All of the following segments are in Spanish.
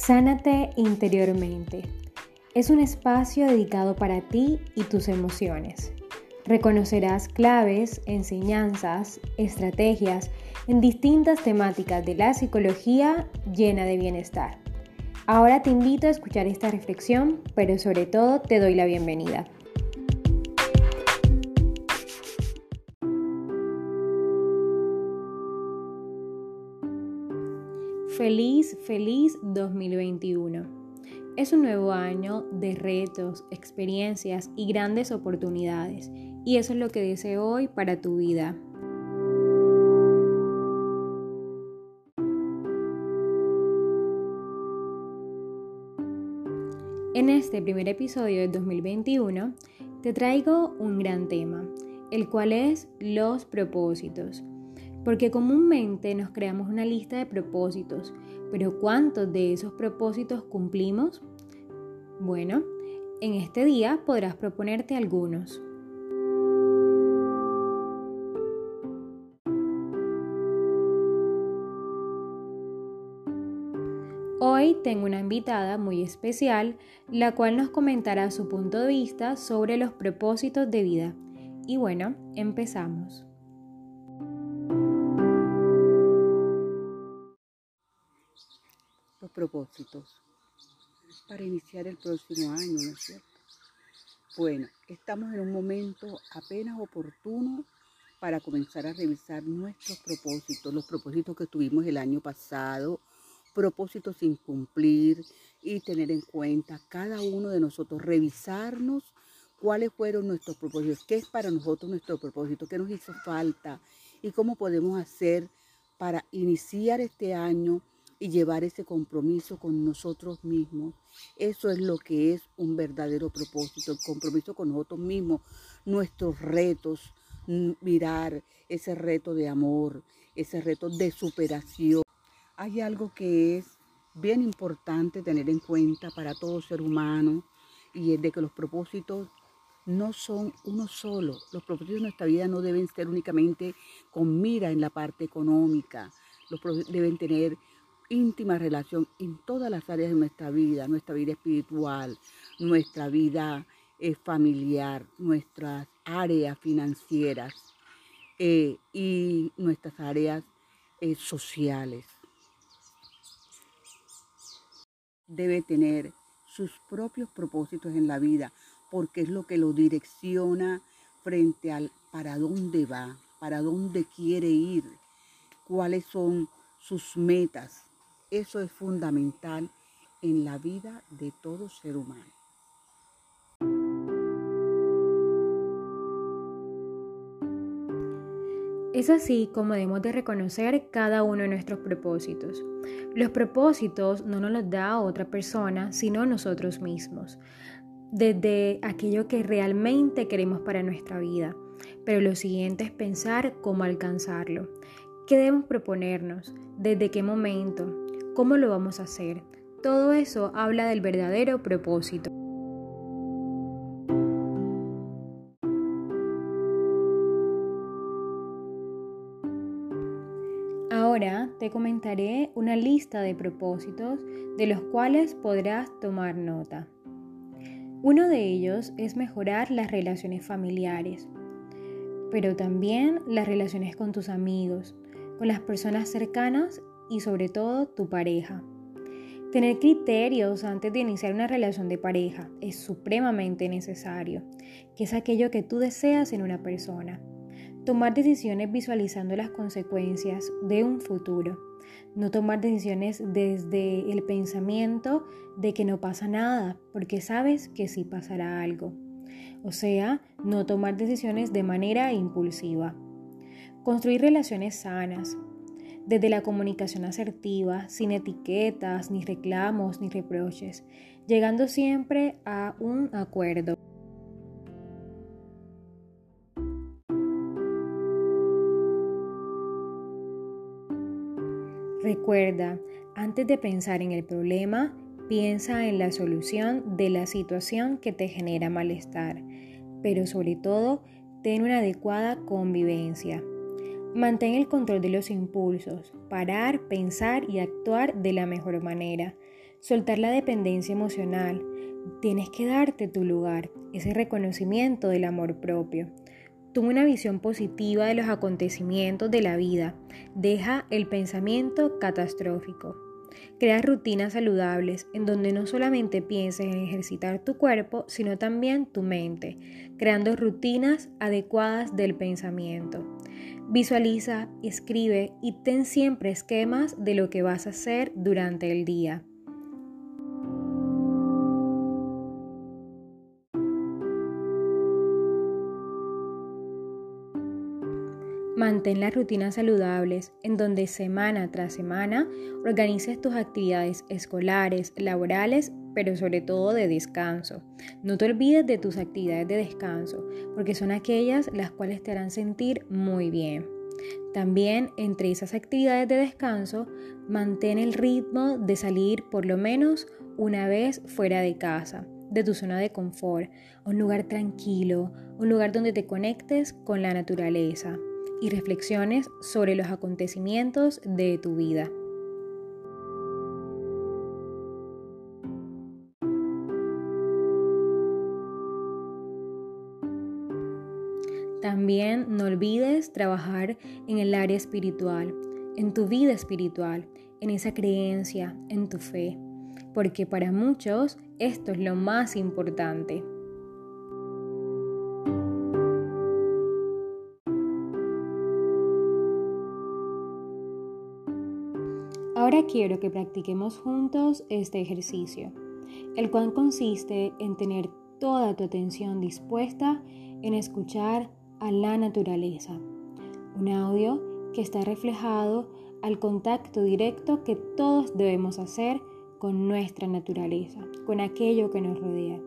Sánate interiormente. Es un espacio dedicado para ti y tus emociones. Reconocerás claves, enseñanzas, estrategias en distintas temáticas de la psicología llena de bienestar. Ahora te invito a escuchar esta reflexión, pero sobre todo te doy la bienvenida. Feliz, feliz 2021. Es un nuevo año de retos, experiencias y grandes oportunidades. Y eso es lo que deseo hoy para tu vida. En este primer episodio de 2021 te traigo un gran tema, el cual es los propósitos. Porque comúnmente nos creamos una lista de propósitos, pero ¿cuántos de esos propósitos cumplimos? Bueno, en este día podrás proponerte algunos. Hoy tengo una invitada muy especial, la cual nos comentará su punto de vista sobre los propósitos de vida. Y bueno, empezamos. Propósitos para iniciar el próximo año, ¿no es cierto? Bueno, estamos en un momento apenas oportuno para comenzar a revisar nuestros propósitos, los propósitos que tuvimos el año pasado, propósitos sin cumplir y tener en cuenta cada uno de nosotros, revisarnos cuáles fueron nuestros propósitos, qué es para nosotros nuestro propósito, qué nos hizo falta y cómo podemos hacer para iniciar este año y llevar ese compromiso con nosotros mismos. Eso es lo que es un verdadero propósito, el compromiso con nosotros mismos, nuestros retos, mirar ese reto de amor, ese reto de superación. Hay algo que es bien importante tener en cuenta para todo ser humano y es de que los propósitos no son uno solo. Los propósitos de nuestra vida no deben ser únicamente con mira en la parte económica. Los deben tener íntima relación en todas las áreas de nuestra vida, nuestra vida espiritual, nuestra vida eh, familiar, nuestras áreas financieras eh, y nuestras áreas eh, sociales. Debe tener sus propios propósitos en la vida porque es lo que lo direcciona frente al para dónde va, para dónde quiere ir, cuáles son sus metas, eso es fundamental en la vida de todo ser humano. Es así como debemos de reconocer cada uno de nuestros propósitos. Los propósitos no nos los da otra persona, sino nosotros mismos, desde aquello que realmente queremos para nuestra vida. Pero lo siguiente es pensar cómo alcanzarlo. ¿Qué debemos proponernos? ¿Desde qué momento? ¿Cómo lo vamos a hacer? Todo eso habla del verdadero propósito. Ahora te comentaré una lista de propósitos de los cuales podrás tomar nota. Uno de ellos es mejorar las relaciones familiares, pero también las relaciones con tus amigos, con las personas cercanas y sobre todo tu pareja. Tener criterios antes de iniciar una relación de pareja es supremamente necesario, que es aquello que tú deseas en una persona. Tomar decisiones visualizando las consecuencias de un futuro. No tomar decisiones desde el pensamiento de que no pasa nada, porque sabes que sí pasará algo. O sea, no tomar decisiones de manera impulsiva. Construir relaciones sanas, desde la comunicación asertiva, sin etiquetas, ni reclamos, ni reproches, llegando siempre a un acuerdo. Recuerda, antes de pensar en el problema, piensa en la solución de la situación que te genera malestar, pero sobre todo, ten una adecuada convivencia. Mantén el control de los impulsos, parar, pensar y actuar de la mejor manera. Soltar la dependencia emocional. Tienes que darte tu lugar, ese reconocimiento del amor propio. Toma una visión positiva de los acontecimientos de la vida. Deja el pensamiento catastrófico. Crea rutinas saludables en donde no solamente pienses en ejercitar tu cuerpo, sino también tu mente, creando rutinas adecuadas del pensamiento. Visualiza, escribe y ten siempre esquemas de lo que vas a hacer durante el día. Mantén las rutinas saludables en donde semana tras semana organices tus actividades escolares, laborales, pero sobre todo de descanso. No te olvides de tus actividades de descanso, porque son aquellas las cuales te harán sentir muy bien. También entre esas actividades de descanso, mantén el ritmo de salir por lo menos una vez fuera de casa, de tu zona de confort, un lugar tranquilo, un lugar donde te conectes con la naturaleza y reflexiones sobre los acontecimientos de tu vida. También no olvides trabajar en el área espiritual, en tu vida espiritual, en esa creencia, en tu fe, porque para muchos esto es lo más importante. Ahora quiero que practiquemos juntos este ejercicio, el cual consiste en tener toda tu atención dispuesta en escuchar a la naturaleza. Un audio que está reflejado al contacto directo que todos debemos hacer con nuestra naturaleza, con aquello que nos rodea.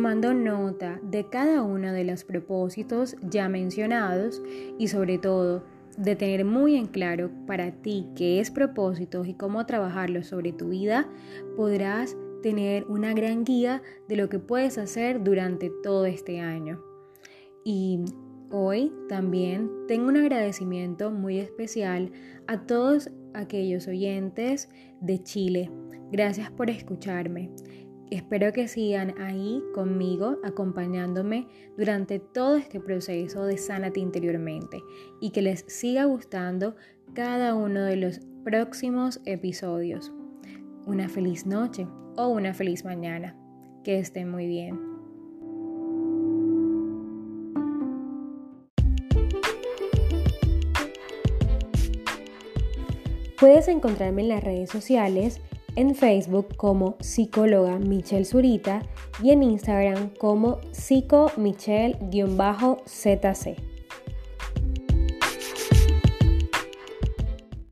Tomando nota de cada uno de los propósitos ya mencionados y sobre todo de tener muy en claro para ti qué es propósito y cómo trabajarlo sobre tu vida, podrás tener una gran guía de lo que puedes hacer durante todo este año. Y hoy también tengo un agradecimiento muy especial a todos aquellos oyentes de Chile. Gracias por escucharme. Espero que sigan ahí conmigo, acompañándome durante todo este proceso de Sánate interiormente y que les siga gustando cada uno de los próximos episodios. Una feliz noche o una feliz mañana. Que estén muy bien. Puedes encontrarme en las redes sociales, en Facebook como psicóloga Michelle Zurita y en Instagram como psicomichelle-zc.